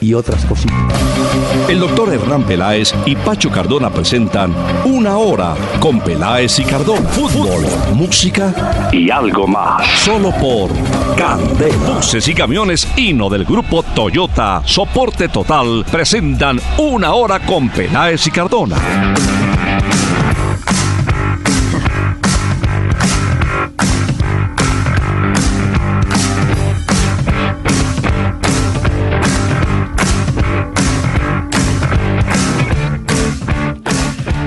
y otras cositas. El doctor Hernán Peláez y Pacho Cardona presentan Una Hora con Peláez y Cardona. Fútbol, música y algo más. Solo por Candela. Buses y camiones Hino del grupo Toyota, soporte total, presentan Una Hora con Peláez y Cardona.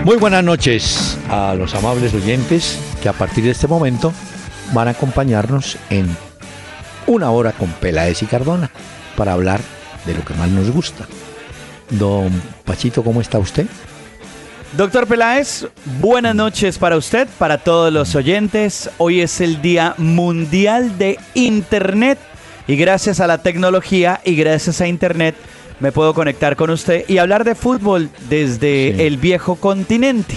Muy buenas noches a los amables oyentes que a partir de este momento van a acompañarnos en una hora con Peláez y Cardona para hablar de lo que más nos gusta. Don Pachito, ¿cómo está usted? Doctor Peláez, buenas noches para usted, para todos los oyentes. Hoy es el Día Mundial de Internet y gracias a la tecnología y gracias a Internet me puedo conectar con usted y hablar de fútbol desde Sí. el viejo continente.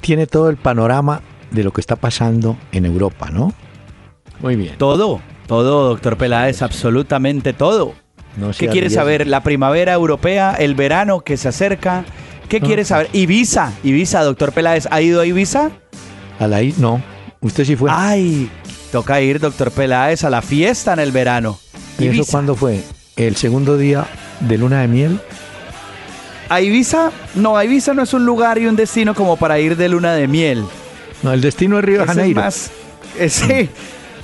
Tiene todo el panorama de lo que está pasando en Europa, ¿no? Muy bien. Todo, todo, doctor Peláez, absolutamente todo. No ¿Qué quiere saber? La primavera europea, el verano que se acerca. ¿Qué No, quiere saber? Ibiza, Ibiza, doctor Peláez, ¿ha ido a Ibiza? A la I, no. Usted sí fue. Ay, toca ir, doctor Peláez, a la fiesta en el verano. ¿Y eso cuándo fue? ¿El segundo día de luna de miel? ¿A Ibiza? No, a Ibiza no es un lugar y un destino como para ir de luna de miel. No, el destino es Río de Ese es Janeiro. más, ese,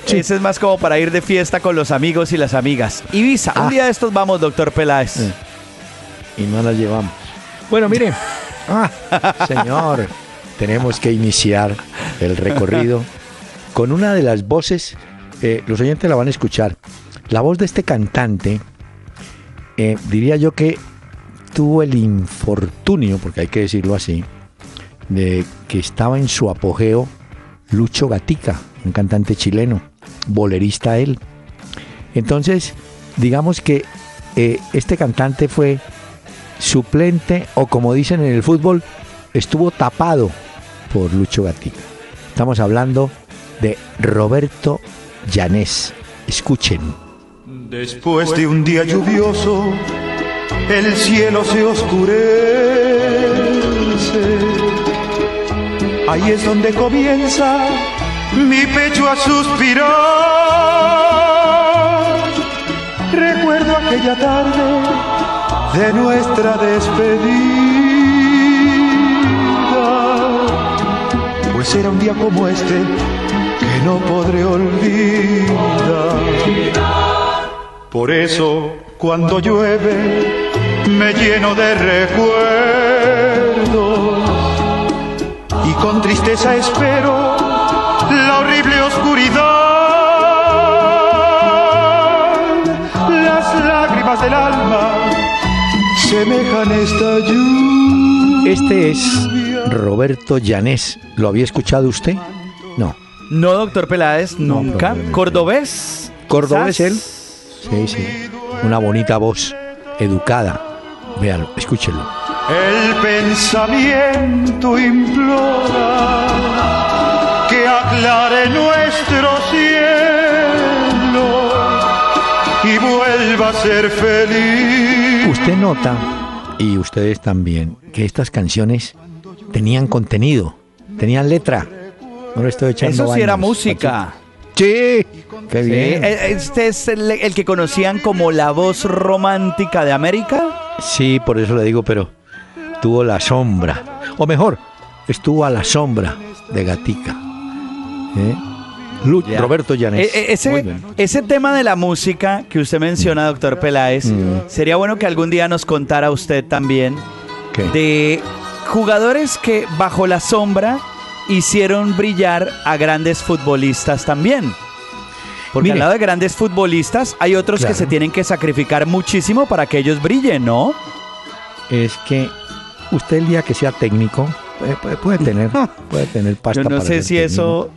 ese es más como para ir de fiesta con los amigos y las amigas. Ibiza, Ah. un día de estos vamos, doctor Peláez. Sí. y no la llevamos. Bueno, mire, ah, señor, tenemos que iniciar el recorrido con una de las voces, eh, los oyentes la van a escuchar, la voz de este cantante, eh, diría yo que tuvo el infortunio, porque hay que decirlo así, de que estaba en su apogeo Lucho Gatica, un cantante chileno, bolerista él. Entonces, digamos que eh, este cantante fue suplente o como dicen en el fútbol, estuvo tapado por Lucho Gatica. Estamos hablando de Roberto Llanés. Escuchen. Después de un día lluvioso, el cielo se oscurece. Ahí es donde comienza mi pecho a suspirar. Recuerdo aquella tarde de nuestra despedida. Pues era un día como este que no podré olvidar. Por eso, cuando llueve, me lleno de recuerdos y con tristeza espero la horrible oscuridad. Las lágrimas del alma semejan esta lluvia. Este es Roberto Llanés. ¿Lo había escuchado usted? No. No, doctor Peláez, No, nunca. probablemente. ¿Cordobés? ¿Cordobés ¿Quizás? él? Sí, sí. Una bonita voz, educada. Véanlo, escúchenlo. El pensamiento implora que aclare nuestro cielo y vuelva a ser feliz. Usted nota, y ustedes también, que estas canciones tenían contenido, tenían letra. No le estoy echando Eso sí era vainas, música. Pacho. Sí, qué Sí, bien. e- Este es el, el que conocían como la voz romántica de América. Sí, por eso le digo, pero tuvo la sombra. O mejor, estuvo a la sombra de Gatica. ¿Eh? Lu- Ya. Roberto Llanes. E- e- Muy ese, tema de la música que usted menciona, doctor Peláez, Mm. sería bueno que algún día nos contara usted también ¿Qué? de jugadores que bajo la sombra hicieron brillar a grandes futbolistas también. Porque Mire. al lado de grandes futbolistas hay otros Claro. que se tienen que sacrificar muchísimo para que ellos brillen, ¿no? Es que usted el día que sea técnico puede, puede- puede tener, puede tener pasta Yo no para sé si técnico. eso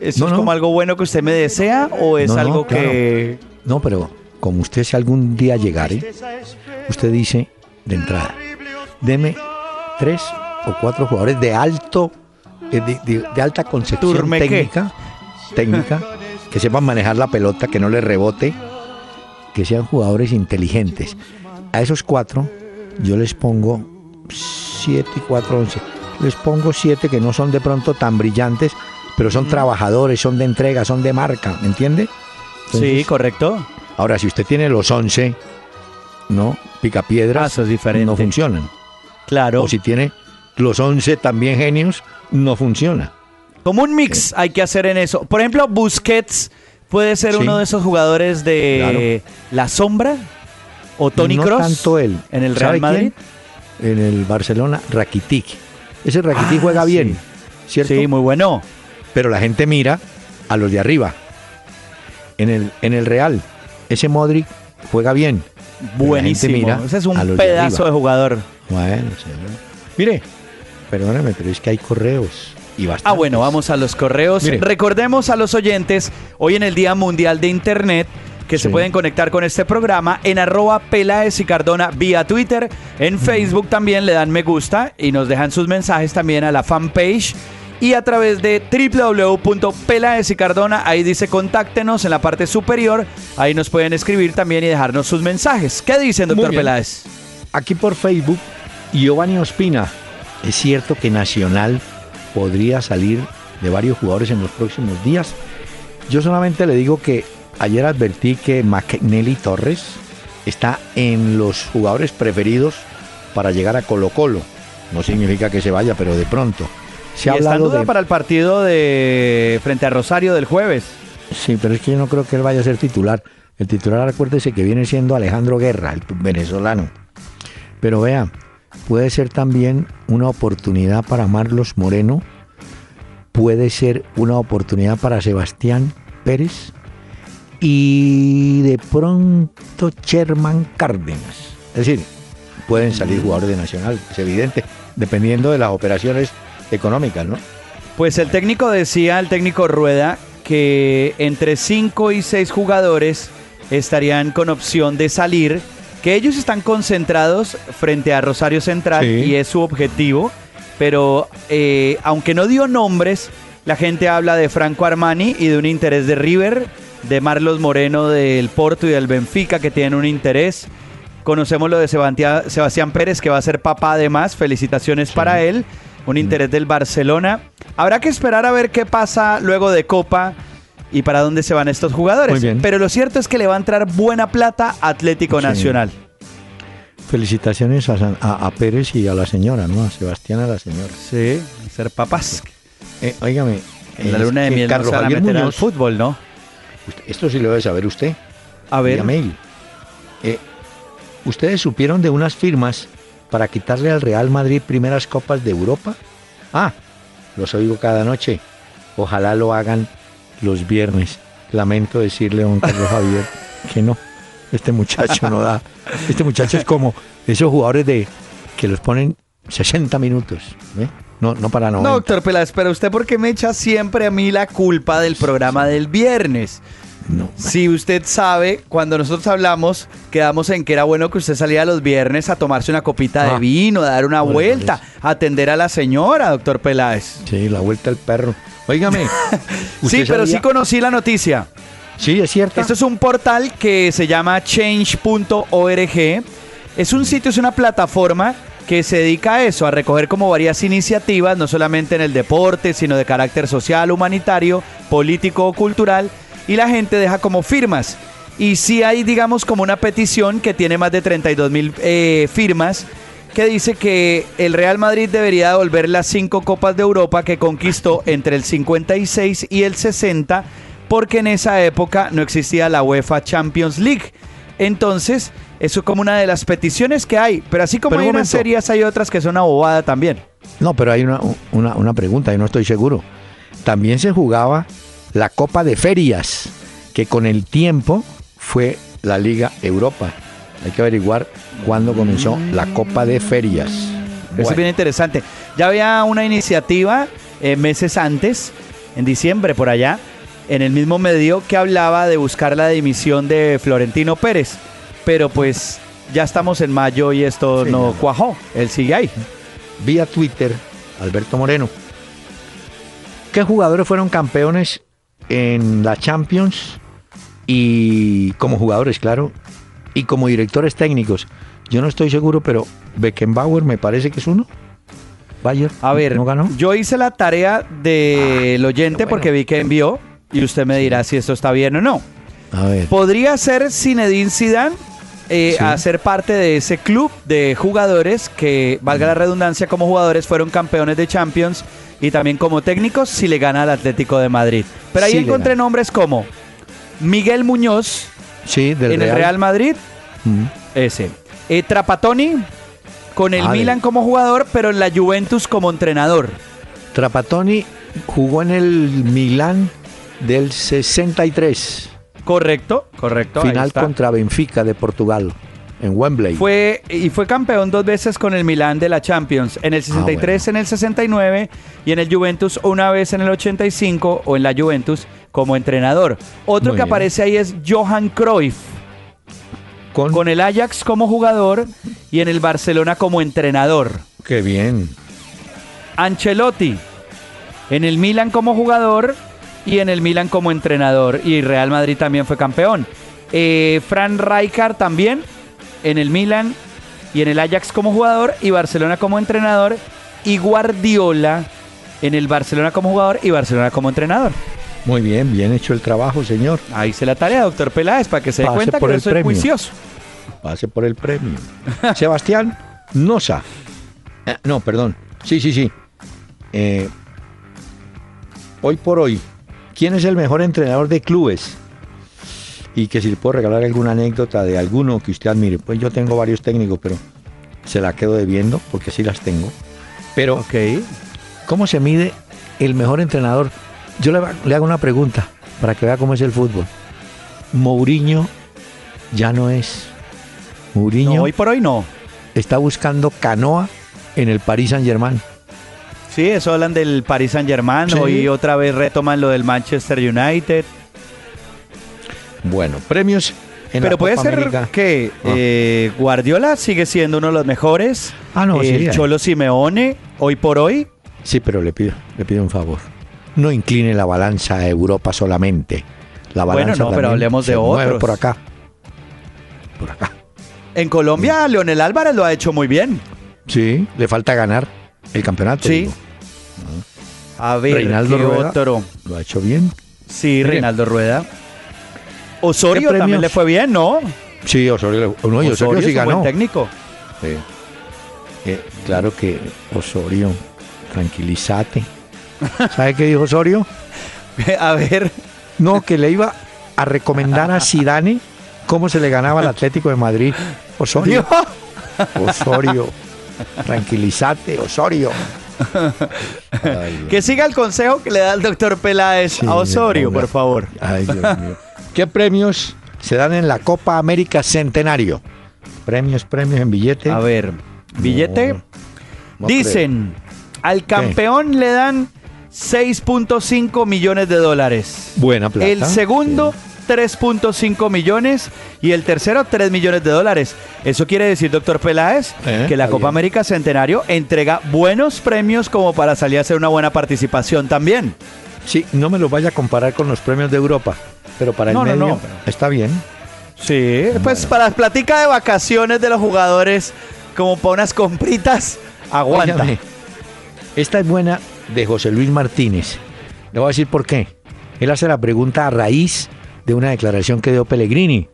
¿Eso es como algo bueno que usted me desea o es algo que...? No, pero como usted si algún día llegare, usted dice de entrada, deme tres o cuatro jugadores de alto, eh, de, alta concepción técnica, técnica, que sepan manejar la pelota, que no le rebote, que sean jugadores inteligentes. A esos cuatro yo les pongo siete y cuatro, once. Les pongo siete que no son de pronto tan brillantes, pero son trabajadores, son de entrega, son de marca, ¿me entiende? sí, correcto. Ahora, si usted tiene los 11, ¿no? Picapiedras, ah, no funcionan. Claro. O si tiene los 11 también genios, no funciona. Como un mix hay que hacer en eso. Por ejemplo, Busquets puede ser uno de esos jugadores de la sombra o Tony Cross. tanto él. En el Real Madrid. En el Barcelona, Rakitic. Ese Rakitic ah, juega bien, ¿cierto? Sí, muy bueno. Pero la gente mira a los de arriba. En el, en el Real, ese Modric juega bien. Buenísimo. Ese es un pedazo de, jugador. Bueno, Mire, perdóneme, pero es que hay correos. Y ah, bueno, vamos a los correos. Recordemos a los oyentes, hoy en el Día Mundial de Internet, que se pueden conectar con este programa en arroba Peláez y Cardona vía Twitter. En Facebook también le dan me gusta y nos dejan sus mensajes también a la fanpage y a través de www.pelaes y Cardona, ahí dice contáctenos en la parte superior, ahí nos pueden escribir también y dejarnos sus mensajes. ¿Qué dicen, doctor Peláez? Aquí por Facebook, Giovanni Ospina, ¿es cierto que Nacional podría salir de varios jugadores en los próximos días? Yo solamente le digo que ayer advertí que McNelly Torres está en los jugadores preferidos para llegar a Colo Colo. No significa que se vaya, pero de pronto. Se ha está duda para el partido de frente a Rosario del jueves. Sí, pero es que yo no creo que él vaya a ser titular. El titular, acuérdese que viene siendo Alejandro Guerra, el venezolano. Pero vea, puede ser también una oportunidad para Marlos Moreno, puede ser una oportunidad para Sebastián Pérez y de pronto Sherman Cárdenas. Es decir, pueden salir jugadores de Nacional, es evidente, dependiendo de las operaciones económicas, ¿no? Pues el técnico decía, el técnico Rueda, que entre 5 y 6 jugadores estarían con opción de salir, que ellos están concentrados frente a Rosario Central y es su objetivo, pero eh, aunque no dio nombres, la gente habla de Franco Armani y de un interés de River, de Marlos Moreno del Porto y del Benfica que tienen un interés. Conocemos lo de Sebastián Pérez que va a ser papá además, felicitaciones para él. Un interés del Barcelona. Habrá que esperar a ver qué pasa luego de Copa y para dónde se van estos jugadores. Pero lo cierto es que le va a entrar buena plata Atlético Nacional. Felicitaciones a, Pérez y a la señora, ¿no? A Sebastián, a la señora. Sí, ser papás. Eh, óigame. En la luna de miel Carlos no Javier al fútbol, ¿no? Esto sí lo debe saber usted. A ver. Eh, Ustedes supieron de unas firmas para quitarle al Real Madrid primeras copas de Europa? Ah, los oigo cada noche. Ojalá lo hagan los viernes. Lamento decirle a don Carlos Javier que no. Este muchacho no da. Este muchacho es como esos jugadores de que los ponen 60 minutos. No, no para 90. No, doctor Peláez, pero usted porque me echa siempre a mí la culpa del programa del viernes. Si usted sabe, cuando nosotros hablamos, quedamos en que era bueno que usted saliera los viernes a tomarse una copita de ah. vino, a dar una vuelta, a atender a la señora, doctor Peláez. Sí, la vuelta al perro. Óigame. sí, pero sí conocí la noticia. Sí, es cierto. Esto es un portal que se llama change.org. Es un sitio, es una plataforma que se dedica a eso, a recoger como varias iniciativas, no solamente en el deporte, sino de carácter social, humanitario, político o cultural y la gente deja como firmas. Y si hay, digamos, como una petición que tiene más de 32 mil eh, firmas que dice que el Real Madrid debería devolver las cinco copas de Europa que conquistó entre el 56 y el 60 porque en esa época no existía la UEFA Champions League. Entonces, eso es como una de las peticiones que hay. Pero así como hay unas series, hay otras que son una bobada también. No, pero hay una, una, una pregunta, y no estoy seguro. También se jugaba la Copa de Ferias, que con el tiempo fue la Liga Europa. Hay que averiguar cuándo comenzó la Copa de Ferias. Eso es bien interesante. Ya había una iniciativa eh, meses antes en diciembre por allá, en el mismo medio que hablaba de buscar la dimisión de Florentino Pérez. Pero pues ya estamos en mayo y esto no cuajó. Él sigue ahí. Vía Twitter, Alberto Moreno. ¿Qué jugadores fueron campeones en la Champions? Y como jugadores, claro. Y como directores técnicos. Yo no estoy seguro, pero Beckenbauer me parece que es uno. Bayer. A ver, ¿no ganó? yo hice la tarea del ah, oyente porque vi que envió y usted me dirá si esto está bien o no. A ver. Podría ser Zinedine Zidane eh, a ser parte de ese club de jugadores que, valga la redundancia, como jugadores fueron campeones de Champions y también como técnicos si le gana al Atlético de Madrid. Pero ahí encontré nombres como Miguel Muñoz sí, del en el Real Madrid, ese. Eh, Trapatoni con el ah, Milan como jugador, pero en la Juventus como entrenador. Trapatoni jugó en el Milan del 63. Correcto, correcto. Final contra Benfica de Portugal en Wembley. Fue y fue campeón dos veces con el Milan de la Champions, en el 63, ah, en el 69 y en el Juventus una vez en el 85 o en la Juventus como entrenador. Otro que aparece ahí es Johan Cruyff. Con, con el Ajax como jugador y en el Barcelona como entrenador. Qué bien. Ancelotti en el Milan como jugador y en el Milan como entrenador. Y Real Madrid también fue campeón. Eh, Fran Rijkaard también en el Milan y en el Ajax como jugador y Barcelona como entrenador. Y Guardiola en el Barcelona como jugador y Barcelona como entrenador. Muy bien, bien hecho el trabajo, señor. Ahí se la tarea, doctor Peláez, para que se dé cuenta que yo soy juicioso. Pase por el premio. Sebastián Nosa. Eh, no, perdón. Sí, sí, sí. Eh, hoy por hoy, ¿Quién es el mejor entrenador de clubes? Y que si le puedo regalar alguna anécdota de alguno que usted admire. Pues yo tengo varios técnicos, pero se la quedo debiendo porque sí las tengo. Pero, ¿cómo se mide el mejor entrenador? Yo le, hago una pregunta para que vea cómo es el fútbol. Mourinho ya no es. Mourinho. hoy por hoy no. Está buscando canoa en el Paris Saint Germain. Sí, eso hablan del Paris Saint Germain y otra vez retoman lo del Manchester United. Bueno, premios en Pero puede ser que ah. eh, Guardiola sigue siendo uno de los mejores. Ah, no, El Cholo Simeone, hoy por hoy. Sí, pero le pido, le pido un favor. No incline la balanza a Europa solamente. La balanza bueno, no, pero hablemos de otros. por acá. Por acá. En Colombia, Leonel Álvarez lo ha hecho muy bien. Sí, le falta ganar el campeonato. Sí. A ver, Reinaldo Rueda otro? lo ha hecho bien. Sí, Reinaldo Rueda. Osorio también le fue bien, ¿no? Sí, Osorio, no, Osorio, Osorio sí ganó. buen técnico. Sí. Eh, claro que Osorio, tranquilízate. ¿Sabe qué dijo Osorio? A ver. No, que le iba a recomendar a Sidane cómo se le ganaba al Atlético de Madrid. Osorio. Osorio. Tranquilízate, Osorio. Que siga el consejo que le da el doctor Peláez a Osorio, por favor. ¿Qué premios se dan en la Copa América Centenario? Premios, premios en billete. A ver, billete. Dicen, al campeón le dan 6.5 millones de dólares. Buena plata. El segundo, 3.5 millones y el tercero 3 millones de dólares. Eso quiere decir, doctor Peláez, eh, que la Copa América Centenario entrega buenos premios como para salir a hacer una buena participación también. Sí, no me lo vaya a comparar con los premios de Europa, pero para el medio está bien. Sí, pues para platica de vacaciones de los jugadores, como para unas compritas, aguanta. esta es buena de José Luis Martínez. Le voy a decir por qué. Él hace la pregunta a raíz de una declaración que dio Pellegrini.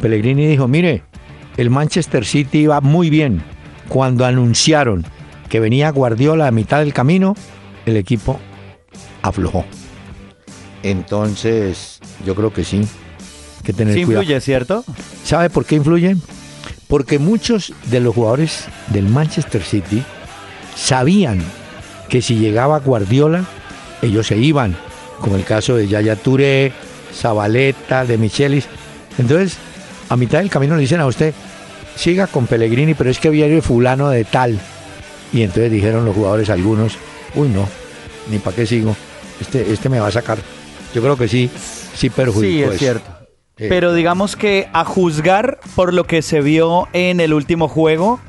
Pellegrini dijo, mire, el Manchester City iba muy bien. Cuando anunciaron que venía Guardiola a mitad del camino, el equipo aflojó. Entonces, yo creo que sí. Que tener sí influye, ¿cierto? ¿Sabe por qué influye? Porque muchos de los jugadores del Manchester City sabían que si llegaba Guardiola, ellos se iban, como el caso de Yaya Touré, Zabaleta, de Michelis. Entonces, a mitad del camino le dicen a usted, siga con Pellegrini, pero es que viene fulano de tal. Y entonces dijeron los jugadores algunos, uy no, ni para qué sigo. este, este me va a sacar. Yo creo que sí, sí perjudicó Sí, es eso. cierto. Sí. Pero digamos que a juzgar por lo que se vio en el último juego,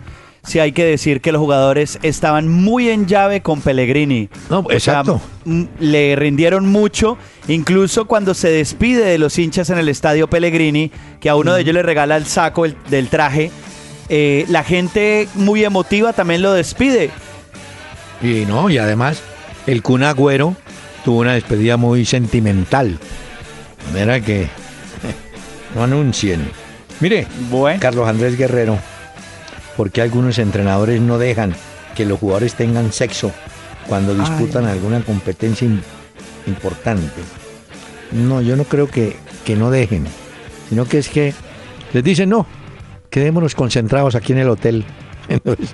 sí hay que decir que los jugadores estaban muy en llave con Pellegrini. No, O sea, exacto. mm, le rindieron mucho, incluso cuando se despide de los hinchas en el estadio Pellegrini, que a uno de ellos le regala el saco el- del traje. eh, la gente muy emotiva también lo despide. Y no, y además el Kun Agüero tuvo una despedida muy sentimental. Manera que no anuncien. Mire, Bueno. Carlos Andrés Guerrero, ¿por qué algunos entrenadores no dejan que los jugadores tengan sexo cuando disputan alguna competencia im- importante? No, yo no creo que, que no dejen, sino que es que les dicen no, quedémonos concentrados aquí en el hotel. Entonces,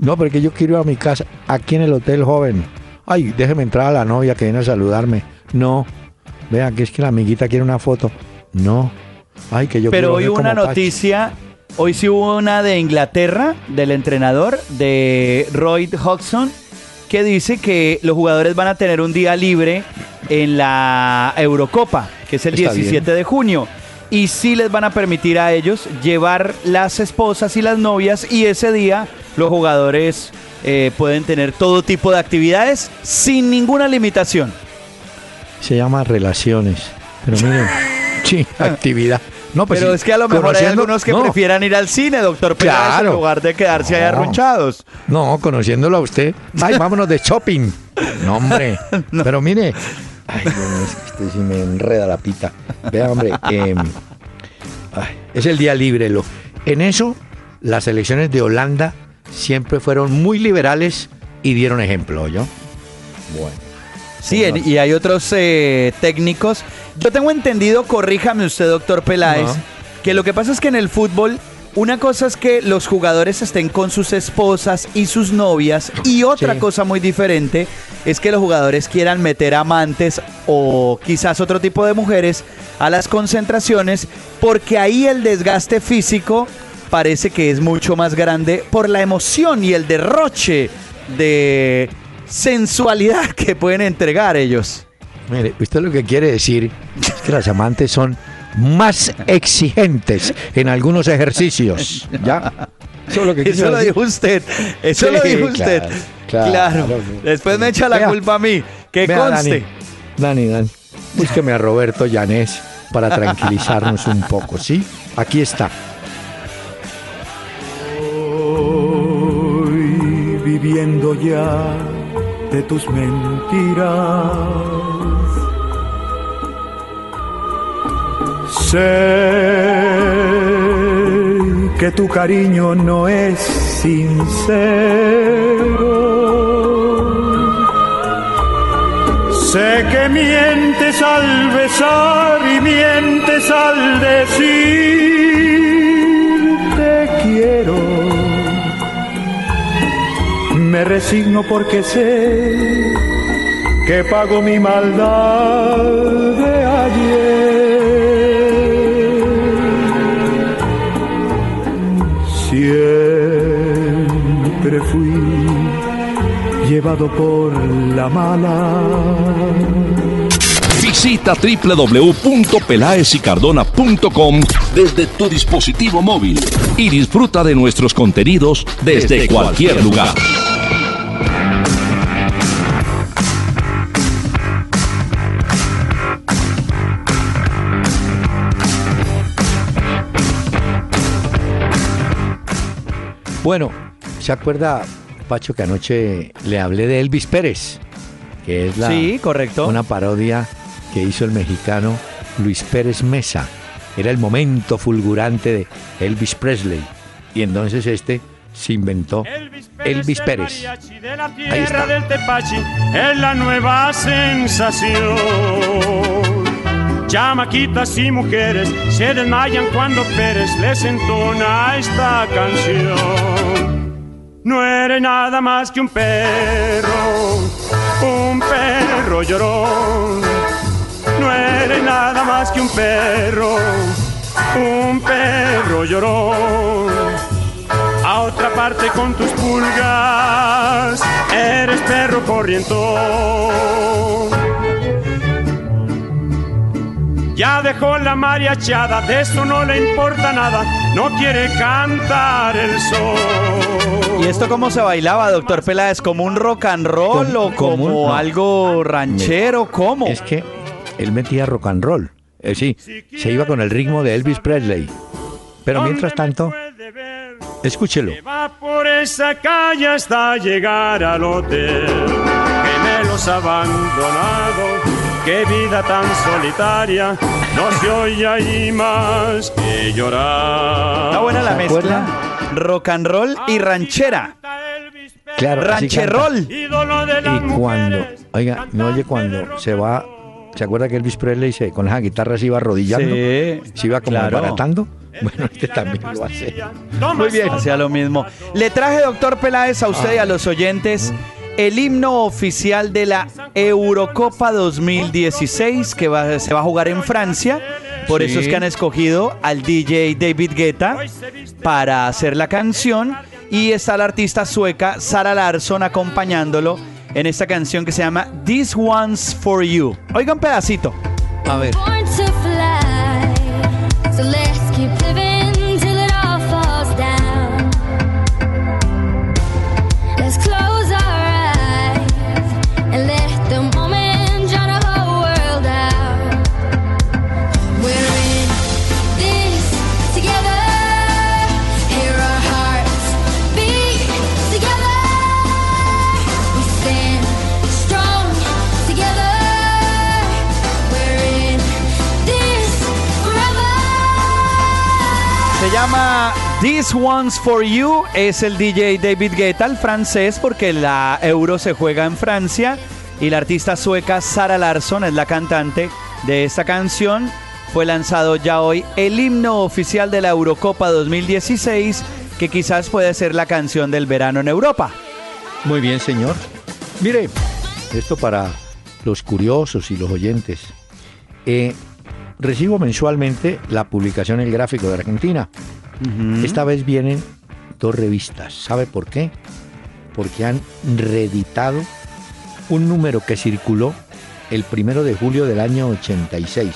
no, porque yo quiero ir a mi casa, aquí en el hotel, joven. Ay, déjeme entrar a la novia que viene a saludarme. No, vea que es que la amiguita quiere una foto. No, ay, que yo Pero hoy una noticia, hoy sí hubo una de Inglaterra, del entrenador, de Roy Hodgson, que dice que los jugadores van a tener un día libre en la Eurocopa, que es el Está 17 de junio. Y sí les van a permitir a ellos llevar las esposas y las novias y ese día los jugadores eh, pueden tener todo tipo de actividades sin ninguna limitación. Se llama relaciones. Pero miren, sí, actividad. No, pues Pero sí, es que a lo mejor hay algunos que no, prefieran ir al cine, doctor Peláez, Claro. en lugar de quedarse ahí No. arrunchados. No, conociéndolo a usted. Ay, vámonos de shopping. No, hombre. Pero mire. Ay, Dios mío, es que este sí me enreda la pita. Vea, hombre. ay, es el día libre. Lo. En eso, las elecciones de Holanda siempre fueron muy liberales y dieron ejemplo, ¿yo? Bueno. Sí, en- y hay otros eh, técnicos. Yo tengo entendido, corríjame usted, doctor Peláez, No. que lo que pasa es que en el fútbol, una cosa es que los jugadores estén con sus esposas y sus novias, y otra Sí. cosa muy diferente es que los jugadores quieran meter amantes o quizás otro tipo de mujeres a las concentraciones, porque ahí el desgaste físico parece que es mucho más grande por la emoción y el derroche de sensualidad que pueden entregar ellos. Mire, usted lo que quiere decir es que las amantes son más exigentes en algunos ejercicios. ¿Ya? Eso es lo que Eso lo dijo usted. Eso Sí, lo dijo usted. claro, Claro. claro. Después me echa la Vea. culpa a mí. Que Vea, conste. Dani, Dani, Dani, búsqueme a Roberto Llanés para tranquilizarnos un poco, ¿sí? Aquí está. Viviendo ya de tus mentiras. Sé que tu cariño no es sincero. Sé que mientes al besar y mientes al decir Me resigno porque sé que pago mi maldad de ayer. Siempre fui llevado por la mala. Visita www.pelaesicardona.com desde tu dispositivo móvil y disfruta de nuestros contenidos desde, cualquier lugar. Bueno, ¿se acuerda, Pacho, que anoche le hablé de Elvis Pérez? Que es la, Sí, correcto. una parodia que hizo el mexicano Luis Pérez Mesa. Era el momento fulgurante de Elvis Presley. Y entonces este se inventó Elvis Pérez. Ahí está. del Tepachi es la nueva sensación. Chamaquitas y mujeres se desmayan cuando Pérez les entona esta canción. No eres nada más que un perro, un perro llorón. No eres nada más que un perro, un perro llorón a otra parte con tus pulgas. Eres perro corrientón. Ya dejó la mariachada, de eso no le importa nada, no quiere cantar el sol. ¿Y esto cómo se bailaba, doctor Peláez? ¿Como un rock and roll o como, como un- no. algo ranchero? ¿Cómo? Es que él metía rock and roll. Eh, sí, se iba con el ritmo de Elvis Presley. Pero mientras tanto, escúchelo. Que va por esa calle hasta llegar al hotel. Gemelos abandonados, qué vida tan solitaria. No se oye ahí más que llorar. Está buena la ¿Se mezcla. Rock and roll y ranchera. Claro. Rancherol. Y cuando, oiga, ¿no oye cuando se va? ¿Se acuerda que Elvis Presley se, con esa guitarra se iba arrodillando? Sí, ¿Se iba como claro. baratando? Bueno, este también lo hace. Muy bien. Hacía lo mismo. Le traje, doctor Peláez, a usted y a los oyentes el himno oficial de la Eurocopa 2016 que va- se va a jugar en Francia. Por Sí. eso es que han escogido al DJ David Guetta para hacer la canción. Y está la artista sueca Sara Larsson acompañándolo en esta canción que se llama This One's For You. Oiga un pedacito. A ver. This One's For You. Es el DJ David Guetta, el francés, porque la Euro se juega en Francia. Y la artista sueca Sara Larsson es la cantante de esta canción. Fue lanzado ya hoy el himno oficial de la Eurocopa 2016, que quizás puede ser la canción del verano en Europa. Muy bien, señor. Mire, esto para los curiosos y los oyentes. Eh, recibo mensualmente la publicación El Gráfico de Argentina. Esta vez vienen dos revistas. ¿Sabe por qué? Porque han reeditado un número que circuló el primero de julio del año 86.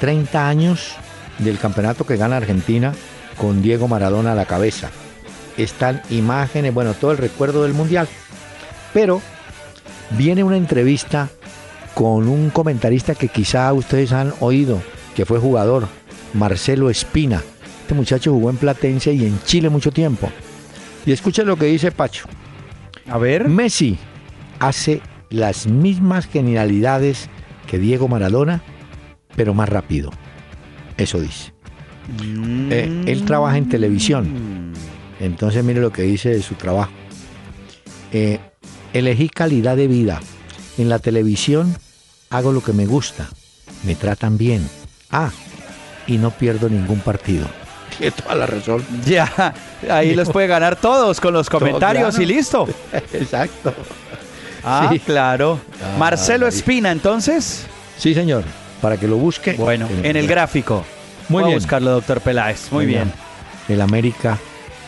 30 años del campeonato que gana Argentina con Diego Maradona a la cabeza. Están imágenes, bueno, todo el recuerdo del Mundial. Pero viene una entrevista con un comentarista que quizá ustedes han oído, que fue jugador, Marcelo Espina. Este muchacho jugó en Platense y en Chile mucho tiempo. Y escuchen lo que dice Pacho. A ver. Messi hace las mismas genialidades que Diego Maradona, pero más rápido. Eso dice. Eh, él trabaja en televisión. Entonces mire lo que dice de su trabajo. Eh, elegí calidad de vida. En la televisión hago lo que me gusta. Me tratan bien. Ah, y no pierdo ningún partido. Tiene toda la razón. Ya, ahí los puede ganar todos con los comentarios claro. y listo. Exacto. Ah, Sí. claro. Ah, Marcelo. Espina, entonces. Sí, señor. Para que lo busque. Bueno, en el gráfico. Muy Voy a bien. buscarlo, doctor Peláez. Muy bien. El América,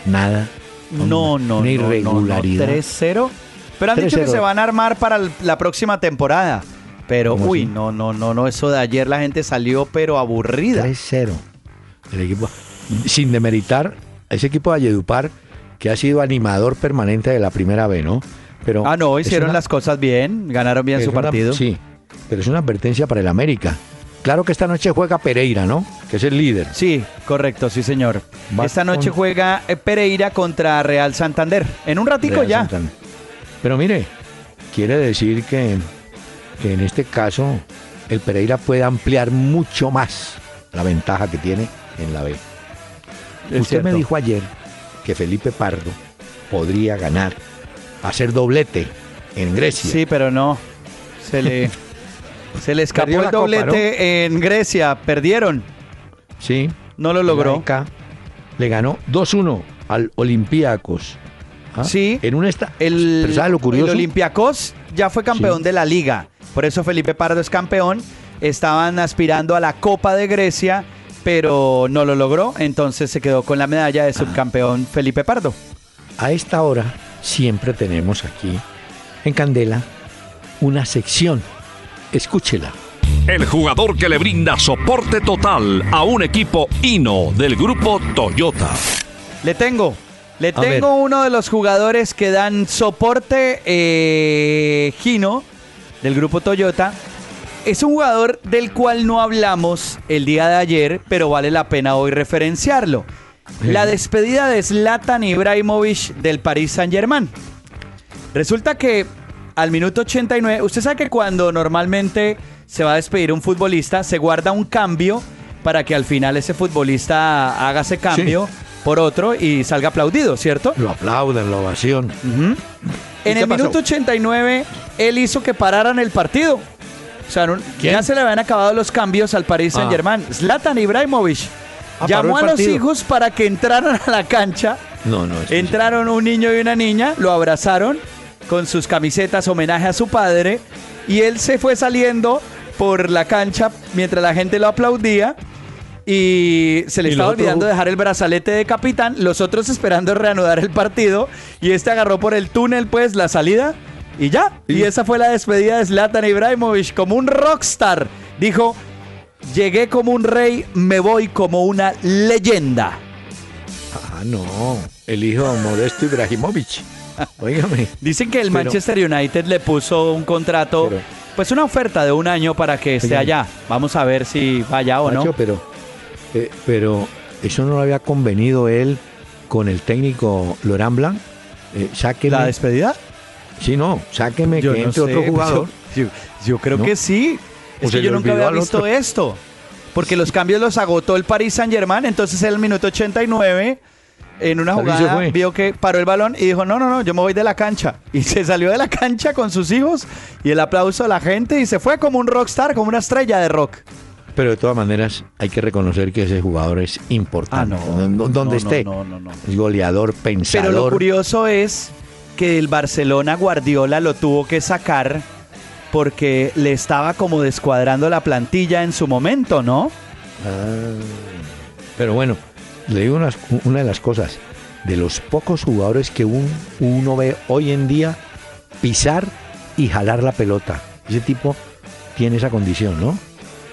nada. No, no, Una no, irregularidad. No, no. 3-0. Pero han dicho que 3-0. se van a armar para la próxima temporada. Pero, ¿Cómo uy, así? no, no, no, no. Eso de ayer la gente salió, pero aburrida. 3-0. El equipo, sin demeritar, ese equipo de Valledupar, que ha sido animador permanente de la primera B, ¿no? Pero Ah, no, hicieron una- las cosas bien. Ganaron bien su una- partido. Sí, pero es una advertencia para el América. Claro que esta noche juega Pereira, ¿no? Que es el líder. Sí, correcto, sí, señor. Va Esta noche con- juega eh, Pereira contra Real Santander. En un ratico Real ya. Santander. Pero mire, quiere decir que, que en este caso el Pereira puede ampliar mucho más la ventaja que tiene en la B. Es Usted me dijo ayer que Felipe Pardo podría ganar, hacer doblete en Grecia. Sí, pero no. Se le, se le escapó el copa, doblete en Grecia. Perdieron. Sí. No lo logró. Gareca le ganó 2-1 al Olympiacos. ¿Ah? Sí. En un esta El, Pero ¿sabe lo curioso? el Olympiacos ya fue campeón Sí. de la liga. Por eso Felipe Pardo es campeón. Estaban aspirando a la Copa de Grecia, pero no lo logró. Entonces se quedó con la medalla de subcampeón Felipe Pardo. A esta hora siempre tenemos aquí en Candela una sección. Escúchela. el jugador que le brinda soporte total a un equipo Hino del grupo Toyota. Le tengo. Le A tengo ver. uno de los jugadores que dan soporte, eh, Gino, del grupo Toyota. Es un jugador del cual no hablamos el día de ayer, pero vale la pena hoy referenciarlo. La despedida de Zlatan Ibrahimovic del Paris Saint-Germain. Resulta que al minuto 89, usted sabe que cuando normalmente se va a despedir un futbolista, se guarda un cambio para que al final ese futbolista haga ese cambio por otro y salga aplaudido, ¿cierto? Lo aplauden, la ovación. En el pasó? minuto 89, él hizo que pararan el partido. O sea, ya se le habían acabado los cambios al Paris Ah. Saint-Germain. Zlatan Ibrahimovic Ah, llamó a los hijos para que entraran a la cancha. No, no. Entraron un niño y una niña, lo abrazaron con sus camisetas homenaje a su padre y él se fue saliendo por la cancha mientras la gente lo aplaudía y se le Y estaba olvidando dejar el brazalete de capitán, los otros esperando reanudar el partido y este agarró por el túnel pues la salida y ya. Y, esa fue la despedida de Zlatan Ibrahimovic como un rockstar. Dijo, llegué como un rey, me voy como una leyenda. Ah, no. El hijo de Modesto Ibrahimovic. Óigame. Dicen que el Pero- Manchester United le puso un contrato, Pero- pues una oferta de un año para que esté Oigan. allá. Vamos a ver si vaya o Macho, no. pero, eh, pero eso no lo había convenido él con el técnico Laurent Blanc. Eh. ¿La despedida? Sí, no, sáqueme Yo que no entre sé, otro jugador. Yo, yo creo ¿No? que sí. ¿O Es se que yo nunca había visto otro? esto. Porque los cambios los agotó el Paris Saint Germain. Entonces en el minuto 89, en una jugada, vio que paró el balón y dijo, no, no, no, yo me voy de la cancha. Y se salió de la cancha con sus hijos y el aplauso de la gente y se fue como un rockstar, como una estrella de rock. Pero de todas maneras, hay que reconocer que ese jugador es importante. Ah, no. Donde No, esté. no, no, no. Es goleador, pensador. Pero lo curioso es que el Barcelona Guardiola lo tuvo que sacar porque le estaba como descuadrando la plantilla en su momento, ¿no? Ah, pero bueno, le digo unas- una de las cosas. De los pocos jugadores que un- uno ve hoy en día pisar y jalar la pelota. Ese tipo tiene esa condición, ¿no?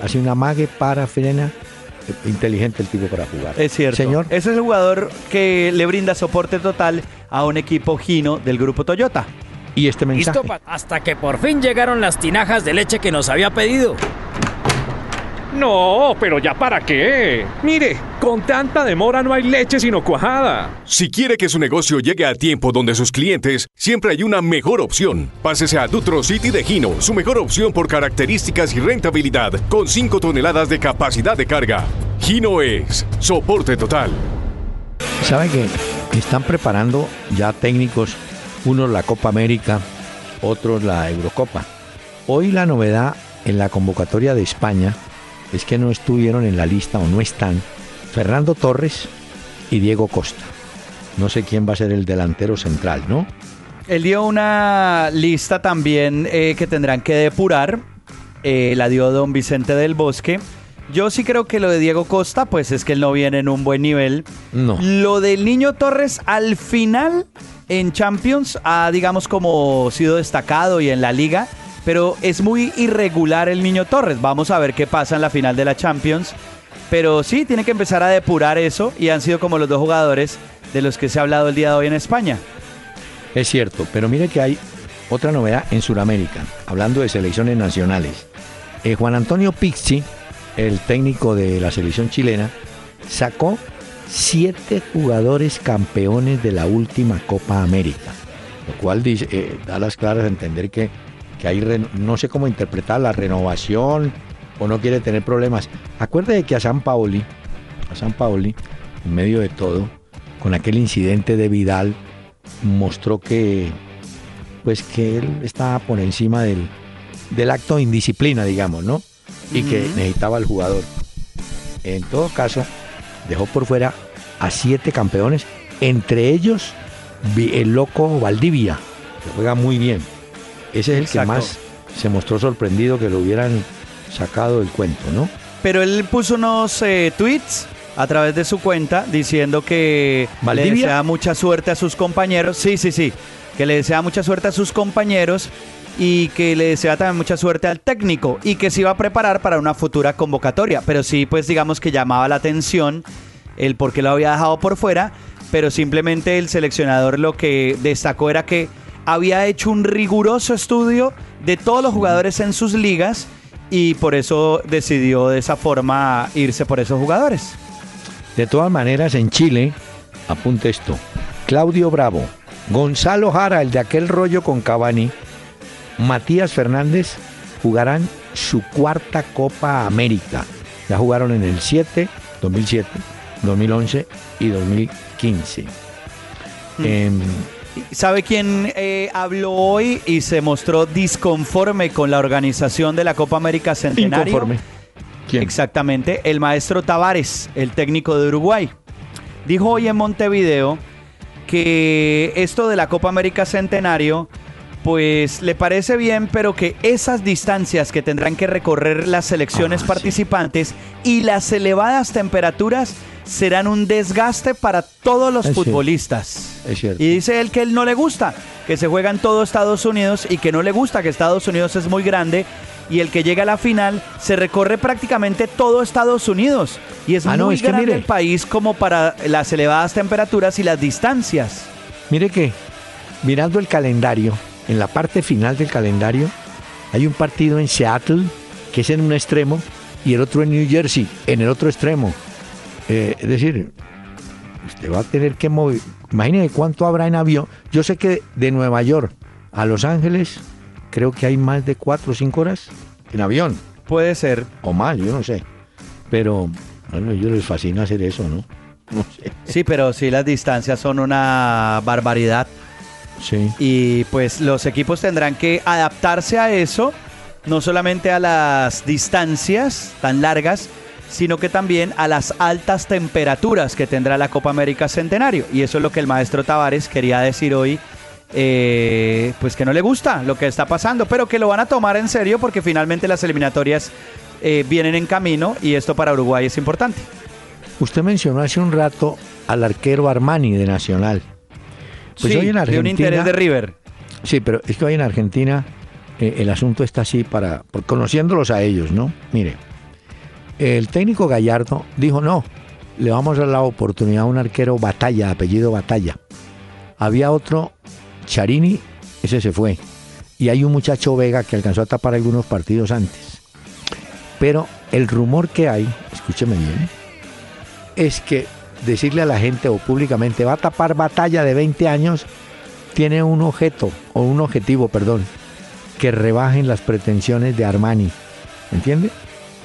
Hace una mague, para, frena. Eh, Inteligente el tipo para jugar. Es cierto. Señor, Ese es el jugador que le brinda soporte total a un equipo Gino del grupo Toyota. y este mensaje. Listo hasta que por fin llegaron las tinajas de leche que nos había pedido. No, pero ya para qué. Mire, con tanta demora no hay leche sino cuajada. Si quiere que su negocio llegue a tiempo donde sus clientes, siempre hay una mejor opción. Pásese a Dutro City de Gino, su mejor opción por características y rentabilidad, con 5 toneladas de capacidad de carga. Gino es soporte total. ¿Sabe que están preparando ya técnicos, unos la Copa América, otros la Eurocopa? Hoy la novedad en la convocatoria de España es que no estuvieron en la lista o no están Fernando Torres y Diego Costa. No sé quién va a ser el delantero central, ¿no? Él dio una lista también eh, que tendrán que depurar. Eh, la dio don Vicente del Bosque. Yo sí creo que lo de Diego Costa, pues es que él no viene en un buen nivel. No. Lo del Niño Torres al final en Champions ha, digamos, como sido destacado y en la liga, pero es muy irregular el Niño Torres. Vamos a ver qué pasa en la final de la Champions. Pero sí, tiene que empezar a depurar eso y han sido como los dos jugadores de los que se ha hablado el día de hoy en España. Es cierto, pero mire que hay otra novedad en Sudamérica, hablando de selecciones nacionales. Eh, Juan Antonio Pizzi, el técnico de la selección chilena, sacó siete jugadores campeones de la última Copa América, lo cual dice, eh, da las claras a entender que, que hay, no sé cómo interpretar la renovación o no quiere tener problemas. Acuérdate que a San Paoli, a San Paoli, en medio de todo, con aquel incidente de Vidal, mostró que pues que él estaba por encima del, del acto de indisciplina, digamos, ¿no? Y que necesitaba al jugador. En todo caso, dejó por fuera a siete campeones, entre ellos el loco Valdivia, que juega muy bien. Ese es el Exacto. que más se mostró sorprendido que lo hubieran sacado del cuento, ¿no? Pero él puso unos eh, tweets a través de su cuenta diciendo que le ¿Valdivia? desea mucha suerte a sus compañeros. Sí, sí, sí. Que le desea mucha suerte a sus compañeros y que le desea también mucha suerte al técnico y que se iba a preparar para una futura convocatoria. Pero sí, pues digamos que llamaba la atención el por qué lo había dejado por fuera, pero simplemente el seleccionador lo que destacó era que había hecho un riguroso estudio de todos los jugadores en sus ligas y por eso decidió de esa forma irse por esos jugadores. De todas maneras, en Chile, apunte esto, Claudio Bravo, Gonzalo Jara, el de aquel rollo con Cavani, Matías Fernández jugarán su cuarta Copa América. Ya jugaron en el 7, 2007, 2011 y 2015. Em, ¿Sabe quién eh, habló hoy y se mostró disconforme con la organización de la Copa América Centenario? Inconforme. ¿Quién? Exactamente, el maestro Tavares, el técnico de Uruguay. Dijo hoy en Montevideo que esto de la Copa América Centenario, pues le parece bien, pero que esas distancias que tendrán que recorrer las selecciones Ah, sí. participantes y las elevadas temperaturas serán un desgaste para todos los Es futbolistas. Es cierto. Y dice él que él no le gusta, que se juega en todo Estados Unidos y que no le gusta, que Estados Unidos es muy grande y el que llega a la final se recorre prácticamente todo Estados Unidos. Y es Ah, no, muy es grande mire. el país como para las elevadas temperaturas y las distancias. Mire que, mirando el calendario, en la parte final del calendario, hay un partido en Seattle, que es en un extremo, y el otro en New Jersey, en el otro extremo. Eh, es decir, usted va a tener que mover. Imagínese cuánto habrá en avión. Yo sé que de Nueva York a Los Ángeles, creo que hay más de cuatro o cinco horas en avión, Puede ser. o más, yo no sé. Pero, bueno, a ellos les fascina hacer eso, ¿no? No sé. Sí, pero sí las distancias son una barbaridad. Sí. Y pues los equipos tendrán que adaptarse a eso, no solamente a las distancias tan largas, sino que también a las altas temperaturas que tendrá la Copa América Centenario. Y eso es lo que el maestro Tavares quería decir hoy, eh, pues que no le gusta lo que está pasando, pero que lo van a tomar en serio porque finalmente las eliminatorias eh, vienen en camino y esto para Uruguay es importante. Usted mencionó hace un rato al arquero Armani de Nacional. Pues sí, hoy en de un Argentina- interés de River. Sí, pero es que hoy en Argentina eh, el asunto está así para, por- conociéndolos a ellos, ¿no? Mire, el técnico Gallardo dijo no, le vamos a dar la oportunidad a un arquero Batalla, apellido Batalla. Había otro Charini, ese se fue. Y hay un muchacho Vega que alcanzó a tapar algunos partidos antes. Pero el rumor que hay, escúcheme bien, es que decirle a la gente o públicamente va a tapar batalla de 20 años tiene un objeto o un objetivo, perdón, que rebajen las pretensiones de Armani. ¿Entiende?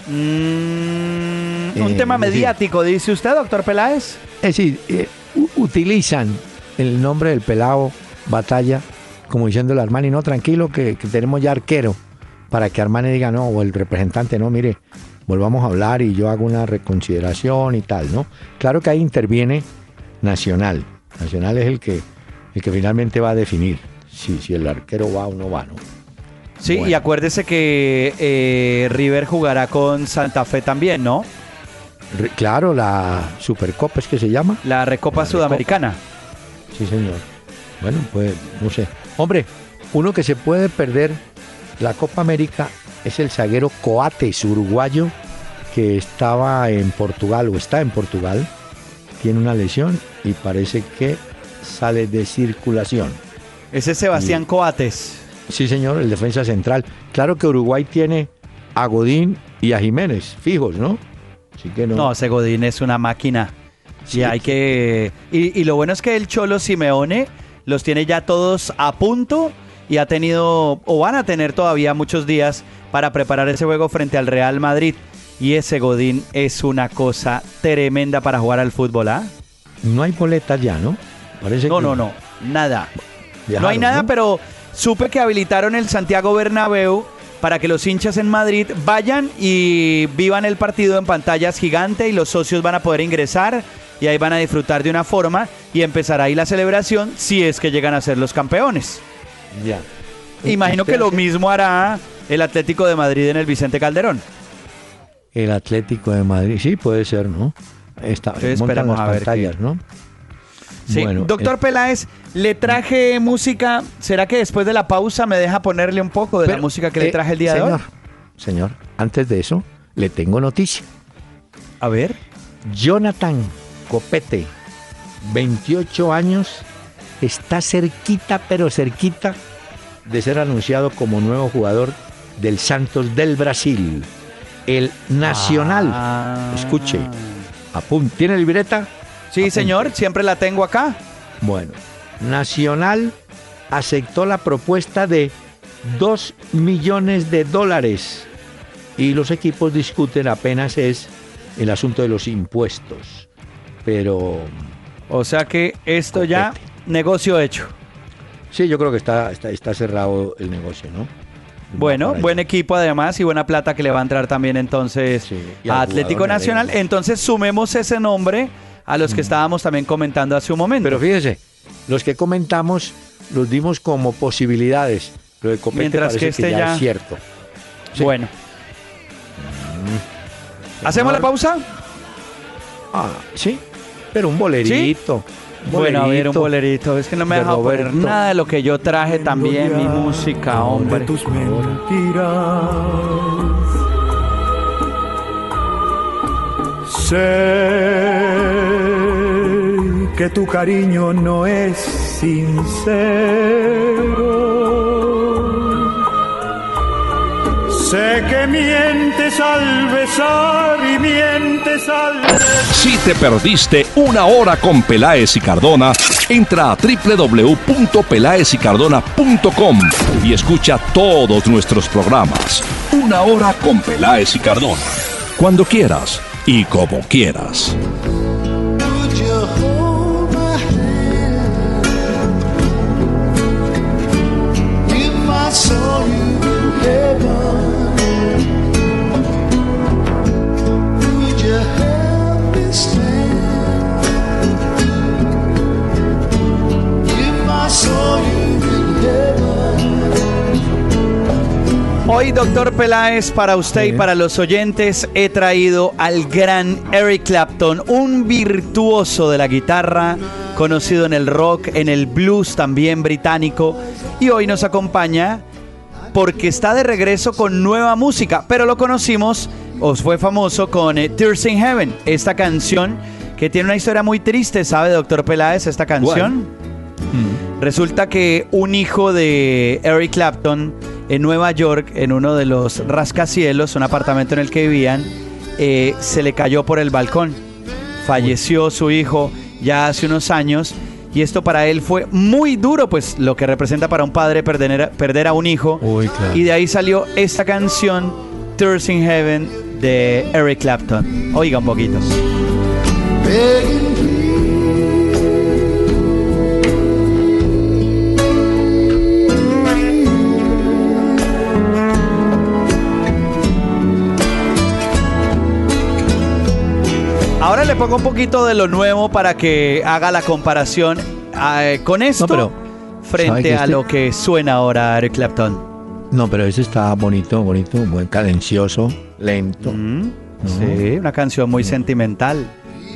Mm, un Eh, tema decir- mediático, dice usted, doctor Peláez. Es decir, eh, utilizan el nombre del pelado Batalla como diciéndole a Armani, no, tranquilo, que, que tenemos ya arquero, para que Armani diga no, o el representante, no, mire, volvamos a hablar y yo hago una reconsideración y tal, ¿no? Claro que ahí interviene Nacional. Nacional es el que, el que finalmente va a definir si, si el arquero va o no va, ¿no? Sí, Bueno. y acuérdese que eh, River jugará con Santa Fe también, ¿no? Re- Claro, la Supercopa es que se llama. La Recopa La Recopa. Sudamericana. Sí, señor. Bueno, pues no sé. Hombre, uno que se puede perder la Copa América es el zaguero Coates, uruguayo, que estaba en Portugal o está en Portugal. Tiene una lesión y parece que sale de circulación. Ese es Sebastián Coates. Sí, señor, el defensa central. Claro que Uruguay tiene a Godín y a Jiménez, fijos, ¿no? Así que no. No, ese Godín es una máquina. Sí, y hay que. Y, y lo bueno es que el Cholo Simeone los tiene ya todos a punto y ha tenido, o van a tener todavía muchos días para preparar ese juego frente al Real Madrid. Y ese Godín es una cosa tremenda para jugar al fútbol, ¿ah? No hay boletas ya, ¿no? Parece No, que no, no, nada. no hay nada, ¿no? pero supe que habilitaron el Santiago Bernabéu para que los hinchas en Madrid vayan y vivan el partido en pantallas gigante y los socios van a poder ingresar y ahí van a disfrutar de una forma y empezará ahí la celebración si es que llegan a ser los campeones. Ya. Imagino ¿Usted que lo mismo hará el Atlético de Madrid en el Vicente Calderón. El Atlético de Madrid, sí, puede ser, ¿no? Está, Entonces montan las a ver pantallas, ¿no? Sí, Bueno, doctor eh, Peláez, le traje música. ¿Será que después de la pausa me deja ponerle un poco de la música que le eh, traje el día señor, de hoy? Señor, antes de eso, le tengo noticia. A ver. Jonathan Copete, 28 años, está cerquita, pero cerquita de ser anunciado como nuevo jugador del Santos del Brasil. El Nacional. Ah. Escuche. Apun- ¿Tiene libreta? Sí, Apunte. señor, siempre la tengo acá. Bueno, Nacional aceptó la propuesta de 2 millones de dólares y los equipos discuten apenas es el asunto de los impuestos. Pero O sea que esto ya, negocio hecho. Sí, yo creo que está, está, está cerrado el negocio, ¿no? Bueno, buen equipo además y buena plata que le va a entrar también entonces Sí, a Atlético Nacional. Entonces sumemos ese nombre a los que estábamos también comentando hace un momento. Pero fíjese, los que comentamos los dimos como posibilidades. Lo de Copete Mientras parece que este ya, ya- es cierto. sí. Bueno. ¿Hacemos la pausa? Ah, sí, pero un bolerito. un Bueno, a ver, un bolerito. Es que no me de deja poner Roberto. nada de lo que yo traje también, mi música, hombre. de tus mentiras. Sé que tu cariño no es sincero. Sé que mientes al besar y mientes al Si te perdiste una hora con Peláez y Cardona, entra a www.pelaezicardona.com y escucha todos nuestros programas. Una hora con Peláez y Cardona. Cuando quieras y como quieras. Hoy, doctor Peláez, para usted y para los oyentes, he traído al gran Eric Clapton, un virtuoso de la guitarra, conocido en el rock, en el blues también británico, y hoy nos acompaña porque está de regreso con nueva música, pero lo conocimos, os fue famoso con eh, Tears in Heaven, esta canción que tiene una historia muy triste, ¿sabe, doctor Peláez, esta canción? Resulta que un hijo de Eric Clapton en Nueva York, en uno de los rascacielos, un apartamento en el que vivían, eh, se le cayó por el balcón. Falleció su hijo ya hace unos años y esto para él fue muy duro, pues lo que representa para un padre perder, perder a un hijo. Uy, claro. Y de ahí salió esta canción, Tears in Heaven, de Eric Clapton. Oiga un poquito. Ahora le pongo un poquito de lo nuevo para que haga la comparación eh, con esto pero, ¿sabe frente a este- lo que suena ahora Eric Clapton. No, pero ese está bonito, bonito, buen cadencioso, lento. Mm, Sí, una canción muy sentimental.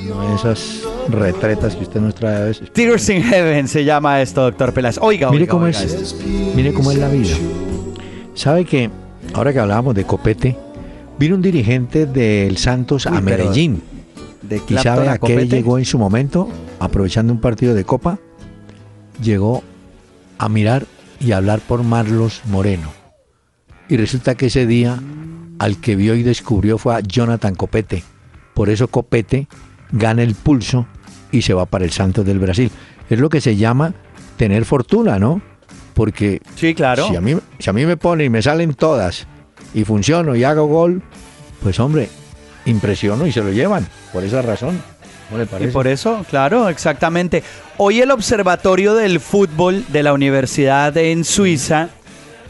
No esas retretas que usted nos trae a veces. Tears in Heaven se llama esto, doctor Peláez. Oiga, Mire oiga, cómo oiga es, esto. mire cómo es la vida. ¿Sabe que ahora que hablábamos de Copete, vino un dirigente del Santos a pero Medellín? De ¿Y sabe a a qué llegó en su momento? Aprovechando un partido de Copa, llegó a mirar y hablar por Marlos Moreno. Y resulta que ese día al que vio y descubrió fue a Jonathan Copete. Por eso Copete gana el pulso y se va para el Santos del Brasil. Es lo que se llama tener fortuna, ¿no? Porque Sí, claro. si, a mí, si a mí me pone y me salen todas y funciono y hago gol, pues hombre, impresiono y se lo llevan. Por esa razón. ¿No le Y parece? por eso, claro, exactamente. Hoy el Observatorio del Fútbol de la Universidad en Suiza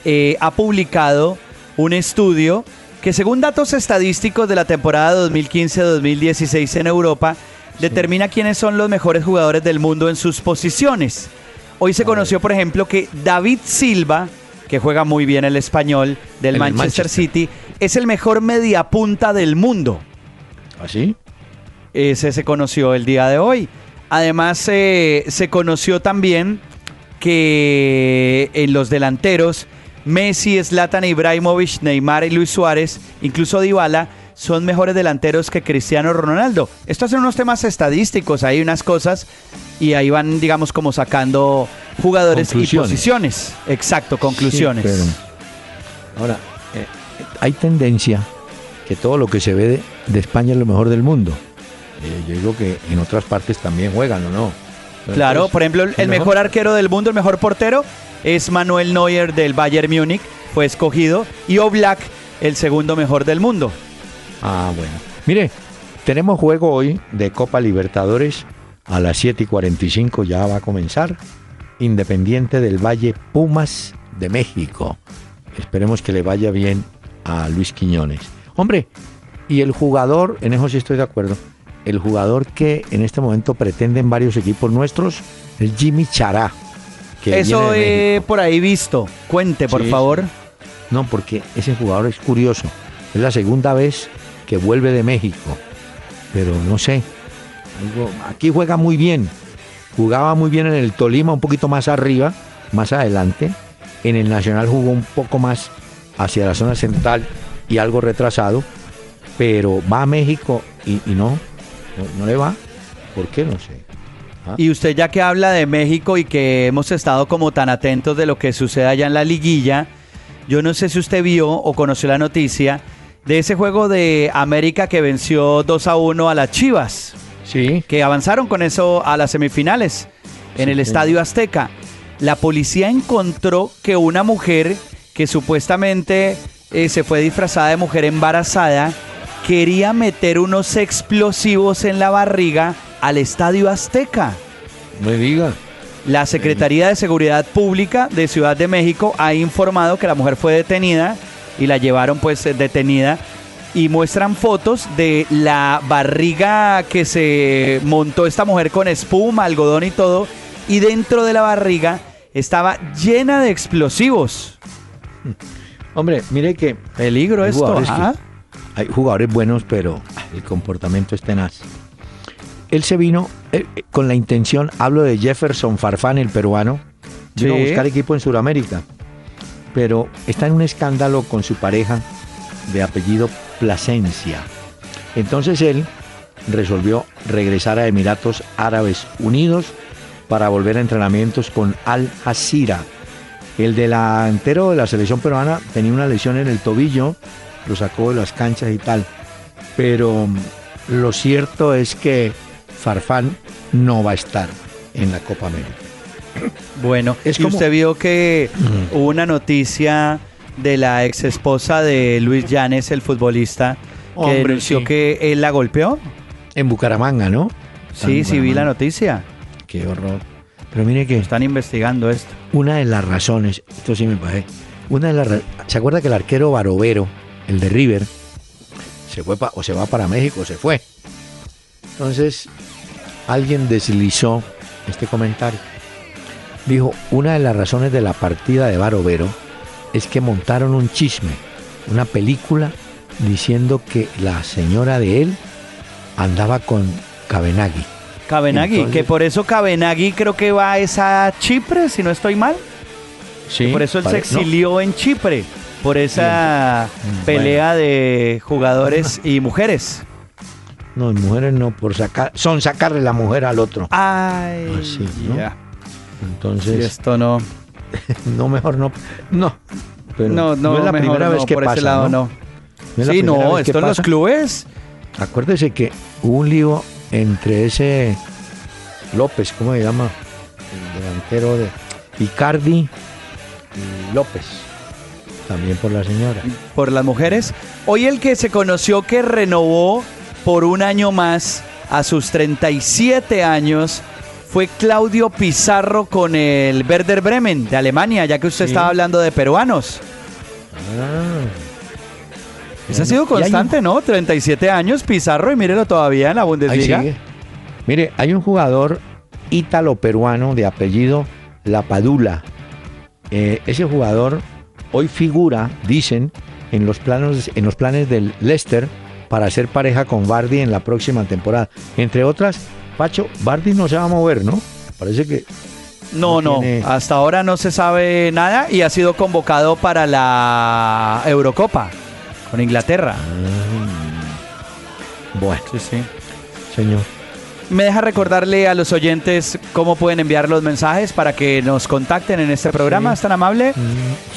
eh, ha publicado un estudio que según datos estadísticos de la temporada 2015-2016 en Europa, determina quiénes son los mejores jugadores del mundo en sus posiciones. Hoy se conoció, por ejemplo, que David Silva, que juega muy bien el español del El Manchester, Manchester. City, es el mejor mediapunta del mundo. ¿Así? Ese se conoció el día de hoy. Además, eh, se conoció también que en los delanteros, Messi, Zlatan Ibrahimovic, Neymar y Luis Suárez, incluso Dybala, son mejores delanteros que Cristiano Ronaldo. Estos son unos temas estadísticos, hay unas cosas y ahí van, digamos, como sacando jugadores y posiciones. Exacto, conclusiones. Sí, pero- ahora, eh, hay tendencia que todo lo que se ve de, de España es lo mejor del mundo. Eh, yo digo que en otras partes también juegan, ¿o no? Pero Claro, entonces, por ejemplo, el, ¿qué el mejor arquero del mundo, el mejor portero, es Manuel Neuer del Bayern Múnich, fue escogido, y Oblak, el segundo mejor del mundo. Ah, bueno. Mire, tenemos juego hoy de Copa Libertadores a las 7 y 45, ya va a comenzar. Independiente del Valle Pumas de México. Esperemos que le vaya bien a Luis Quiñones. Hombre, y el jugador, en eso sí estoy de acuerdo, el jugador que en este momento pretenden varios equipos nuestros es Jimmy Chará. que Eso he por ahí visto. Cuente, por Sí, favor. No, porque ese jugador es curioso. Es la segunda vez que vuelve de México. Pero no sé. Aquí juega muy bien. Jugaba muy bien en el Tolima, un poquito más arriba, más adelante. En el Nacional jugó un poco más hacia la zona central y algo retrasado. Pero va a México y, y no, no, no le va. ¿Por qué? No sé. Ah. Y usted ya que habla de México y que hemos estado como tan atentos de lo que sucede allá en la liguilla, yo no sé si usted vio o conoció la noticia de ese juego de América que venció 2 a 1 a las Chivas, Sí. que avanzaron con eso a las semifinales en Sí, el. Estadio Azteca. La policía encontró que una mujer que supuestamente eh, se fue disfrazada de mujer embarazada quería meter unos explosivos en la barriga al Estadio Azteca. Me diga. La Secretaría de Seguridad Pública de Ciudad de México ha informado que la mujer fue detenida y la llevaron pues eh, detenida y muestran fotos de la barriga que se montó esta mujer con espuma, algodón y todo y dentro de la barriga estaba llena de explosivos. Hombre, mire que Peligro Hay esto. jugadores que- ajá. Hay jugadores buenos, pero el comportamiento es tenaz. Él se vino eh, eh, con la intención, hablo de Jefferson Farfán, el peruano, vino Sí. a buscar equipo en Sudamérica, pero está en un escándalo con su pareja de apellido Plasencia. Entonces él resolvió regresar a Emiratos Árabes Unidos para volver a entrenamientos con Al Jazeera. El delantero de la selección peruana tenía una lesión en el tobillo, lo sacó de las canchas y tal. Pero mm, lo cierto es que Farfán no va a estar en la Copa América. Bueno, Es como- usted vio que hubo una noticia de la ex esposa de Luis Llanes, el futbolista, que Hombre, denunció sí. que él la golpeó. En Bucaramanga, ¿no? Sí, sí, vi la noticia. Qué horror. Pero mire que Están investigando esto. una de las razones, esto sí me parece, una de las ¿se acuerda que el arquero Barovero, el de River, se fue pa- o se va para México, se fue? Entonces, alguien deslizó este comentario. Dijo, una de las razones de la partida de Barovero es que montaron un chisme, una película diciendo que la señora de él andaba con Cabenagui. Cabenagui, Entonces- que por eso Cabenagui creo que va a esa Chipre, si no estoy mal. Sí, por eso él se no, exilió en Chipre, por esa Mm, pelea de jugadores y mujeres. No, mujeres no, por sacar, son sacarle la mujer al otro. Ay, Así, ¿no? ya. Y Entonces, esto no. no, mejor no. No, pero no, no, es la mejor primera no, vez que por pasa. ese lado no. No es sí, no, esto en los clubes. Acuérdese que hubo un lío entre ese López, ¿cómo se llama? El delantero de Icardi y López. También por la señora. por las mujeres. Hoy el que se conoció que renovó por un año más a sus 37 años fue Claudio Pizarro con el Werder Bremen de Alemania, ya que usted Sí. estaba hablando de peruanos. Ese ha sido hay un- constante, ¿no? 37 años Pizarro y mírelo todavía en la Bundesliga. Mire, hay un jugador ítalo-peruano de apellido Lapadula. Eh, ese jugador hoy figura, dicen, en los, planos, en los planes del Leicester para ser pareja con Bardi en la próxima temporada. Entre otras, Pacho, Bardi no se va a mover, ¿no? Parece que No, No no, tiene- hasta ahora no se sabe nada y ha sido convocado para la Eurocopa con Inglaterra. bueno, Sí, sí. señor. Me deja recordarle a los oyentes cómo pueden enviar los mensajes para que nos contacten en este programa. ¿Es tan amable?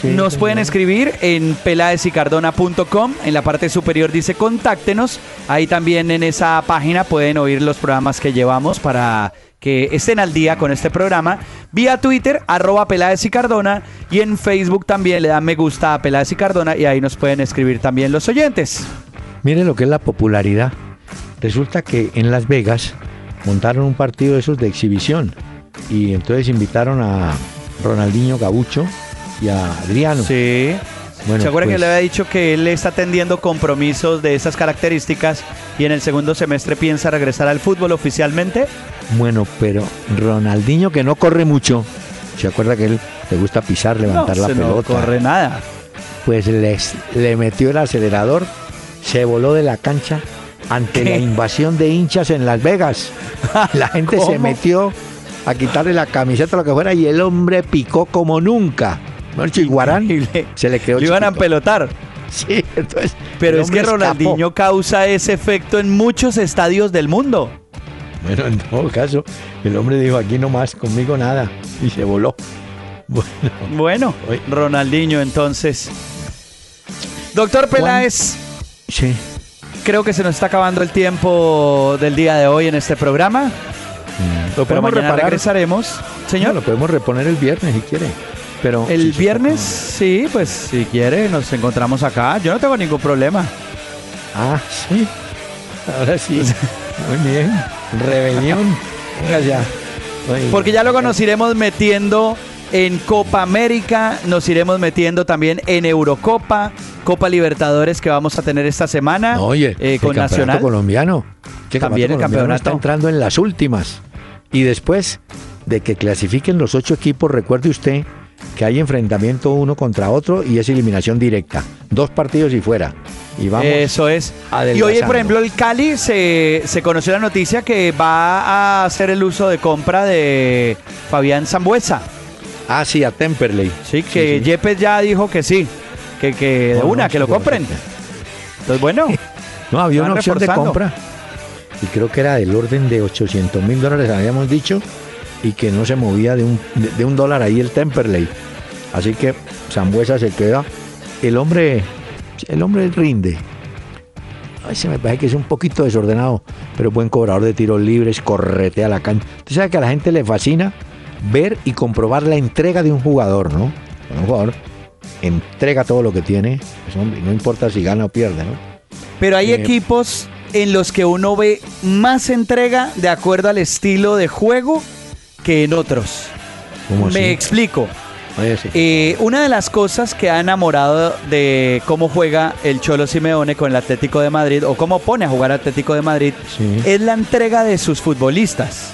sí, nos pueden escribir en pelaesicardona.com. En la parte superior dice contáctenos. Ahí también en esa página pueden oír los programas que llevamos para que estén al día con este programa. Vía Twitter, arroba Peláez y Cardona. Y en Facebook también le dan me gusta a Peláez y Cardona. Y ahí nos pueden escribir también los oyentes. Mire lo que es la popularidad. Resulta que en Las Vegas montaron un partido de esos de exhibición y entonces invitaron a Ronaldinho Gabucho y a Adriano. Sí. Bueno, ¿Se acuerdan que pues, le había dicho que él está atendiendo compromisos de esas características y en el segundo semestre piensa regresar al fútbol oficialmente? Bueno, pero Ronaldinho que no corre mucho, ¿se acuerda que él le gusta pisar, levantar no, la se no pelota? corre nada. Pues les- le metió el acelerador, se voló de la cancha ante ¿Qué? la invasión de hinchas en Las Vegas. La gente se metió a quitarle la camiseta, lo que fuera, y el hombre picó como nunca. Bueno, Chiguarán Y le- se le quedó Le iban a pelotar. Sí, entonces. Pero es que escapó. Ronaldinho causa ese efecto en muchos estadios del mundo. Bueno, en todo caso, el hombre dijo: aquí no más, conmigo nada. Y se voló. Bueno, Bueno. Ronaldinho entonces. Doctor Peláez, sí. creo que se nos está acabando el tiempo del día de hoy en este programa. Lo Pero podemos mañana reparar. regresaremos. No, Señor, lo podemos reponer el viernes si quiere. Pero el viernes, sí, pues si quiere, nos encontramos acá. Yo no tengo ningún problema. Ah, sí. Ahora sí. Muy bien. Rebelión. Venga ya. Porque ya luego nos iremos metiendo en Copa América, nos iremos metiendo también en Eurocopa, Copa Libertadores que vamos a tener esta semana No, Oye, eh, el con Nacional. colombiano. Que También el colombiano campeonato. está entrando en las últimas. Y después de que clasifiquen los ocho equipos, recuerde usted que hay enfrentamiento uno contra otro y es eliminación directa. Dos partidos y fuera. Y vamos. Eso es. Y hoy, por ejemplo, el Cali se, se conoció la noticia que va a hacer el uso de compra de Fabián Zambuesa. Ah, sí, a Temperley. Sí, que Sí, sí. Yepes ya dijo que sí, que, que de una, no, que lo compren. Entonces, bueno, No, había una opción de compra. Y creo que era del orden de 800 mil dólares, habíamos dicho, y que no se movía de un, de, de un dólar ahí el Temperley. Así que Zambuesa se queda. El hombre, el hombre rinde. Ay, se me parece que es un poquito desordenado, pero buen cobrador de tiros libres, corretea la cancha. Usted sabe que a la gente le fascina ver y comprobar la entrega de un jugador, ¿no? Un jugador entrega todo lo que tiene, pues, hombre, no importa si gana o pierde, ¿no? pero hay Eh, equipos en los que uno ve más entrega de acuerdo al estilo de juego que en otros. ¿Cómo así? Me explico. Oye, sí. Eh, una de las cosas que ha enamorado de cómo juega el Cholo Simeone con el Atlético de Madrid o cómo pone a jugar Atlético de Madrid Sí. es la entrega de sus futbolistas.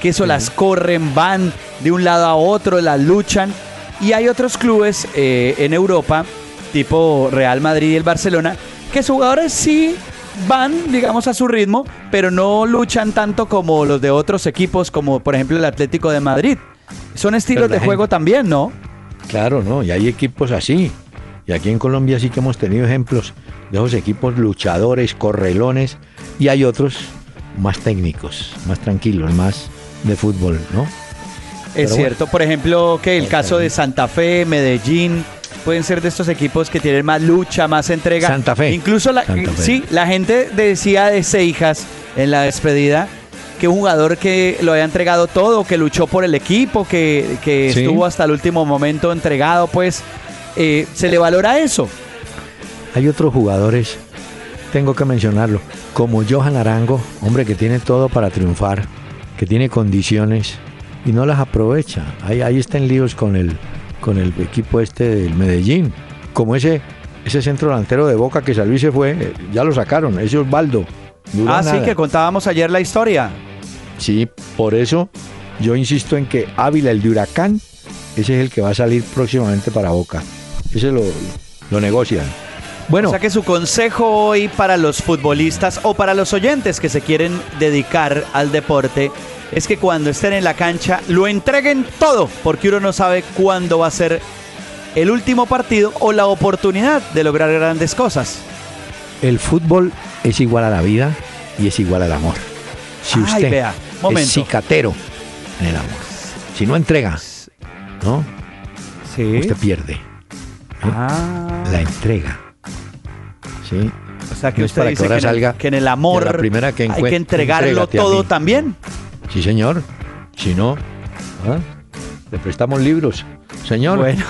Que eso las corren, van de un lado a otro, las luchan. Y hay otros clubes eh, en Europa, tipo Real Madrid y el Barcelona, que sus jugadores sí van, digamos, a su ritmo, pero no luchan tanto como los de otros equipos, como por ejemplo el Atlético de Madrid. Son estilos de juego también, ¿no? Claro, ¿no? Y hay equipos así. Y aquí en Colombia sí que hemos tenido ejemplos de esos equipos luchadores, correlones, y hay otros más técnicos, más tranquilos, más de fútbol, ¿no? Es Pero cierto, por ejemplo, que el caso de Santa Fe, Medellín, pueden ser de estos equipos que tienen más lucha, más entrega. Santa Fe. Incluso la, Santa Fe. sí, la gente decía de Seijas en la despedida que un jugador que lo había entregado todo, que luchó por el equipo, que, que Sí. estuvo hasta el último momento entregado, pues eh, se le valora eso. Hay otros jugadores, tengo que mencionarlo, como Johan Arango, hombre que tiene todo para triunfar, que tiene condiciones y no las aprovecha. Ahí, ahí está en líos con el, con el equipo este del Medellín. Como ese, ese centro delantero de Boca que salió y se fue, eh, ya lo sacaron, ese Osvaldo. Ah, sí, nada. que contábamos ayer la historia. Sí, por eso yo insisto en que Ávila, el de Huracán, ese es el que va a salir próximamente para Boca. Ese lo, lo negocian. Bueno, O sea que su consejo hoy para los futbolistas o para los oyentes que se quieren dedicar al deporte es que cuando estén en la cancha lo entreguen todo, porque uno no sabe cuándo va a ser el último partido o la oportunidad de lograr grandes cosas. el fútbol es igual a la vida y es igual al amor. Si Ay, usted vea, momento. es cicatero en el amor, si no entrega, ¿no? Sí. Usted pierde. Ah, La entrega. ¿Sí? o sea que no usted que dice que, en el, que en amor la primera que hay que entregarlo todo también. Sí, señor. Si no, ¿ah? le prestamos libros. Señor, Bueno,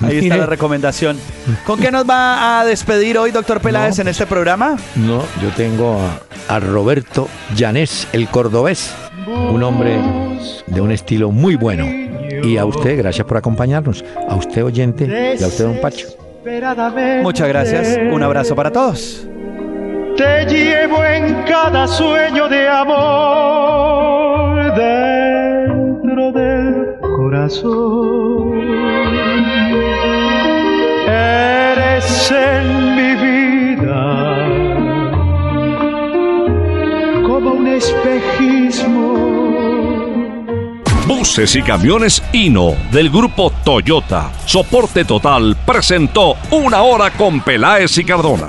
ahí está la recomendación. ¿Con qué nos va a despedir hoy, doctor Peláez, No, en este programa? no, yo tengo a, a Roberto Llanés, el cordobés, un hombre de un estilo muy bueno. Y a usted, gracias por acompañarnos. A usted, oyente, y a usted, don Pacho. Muchas gracias. Un abrazo para todos. Te llevo en cada sueño de amor Eres en mi vida como un espejismo. Buses y camiones Hino del grupo Toyota. Soporte total presentó Una Hora con Peláez y Cardona.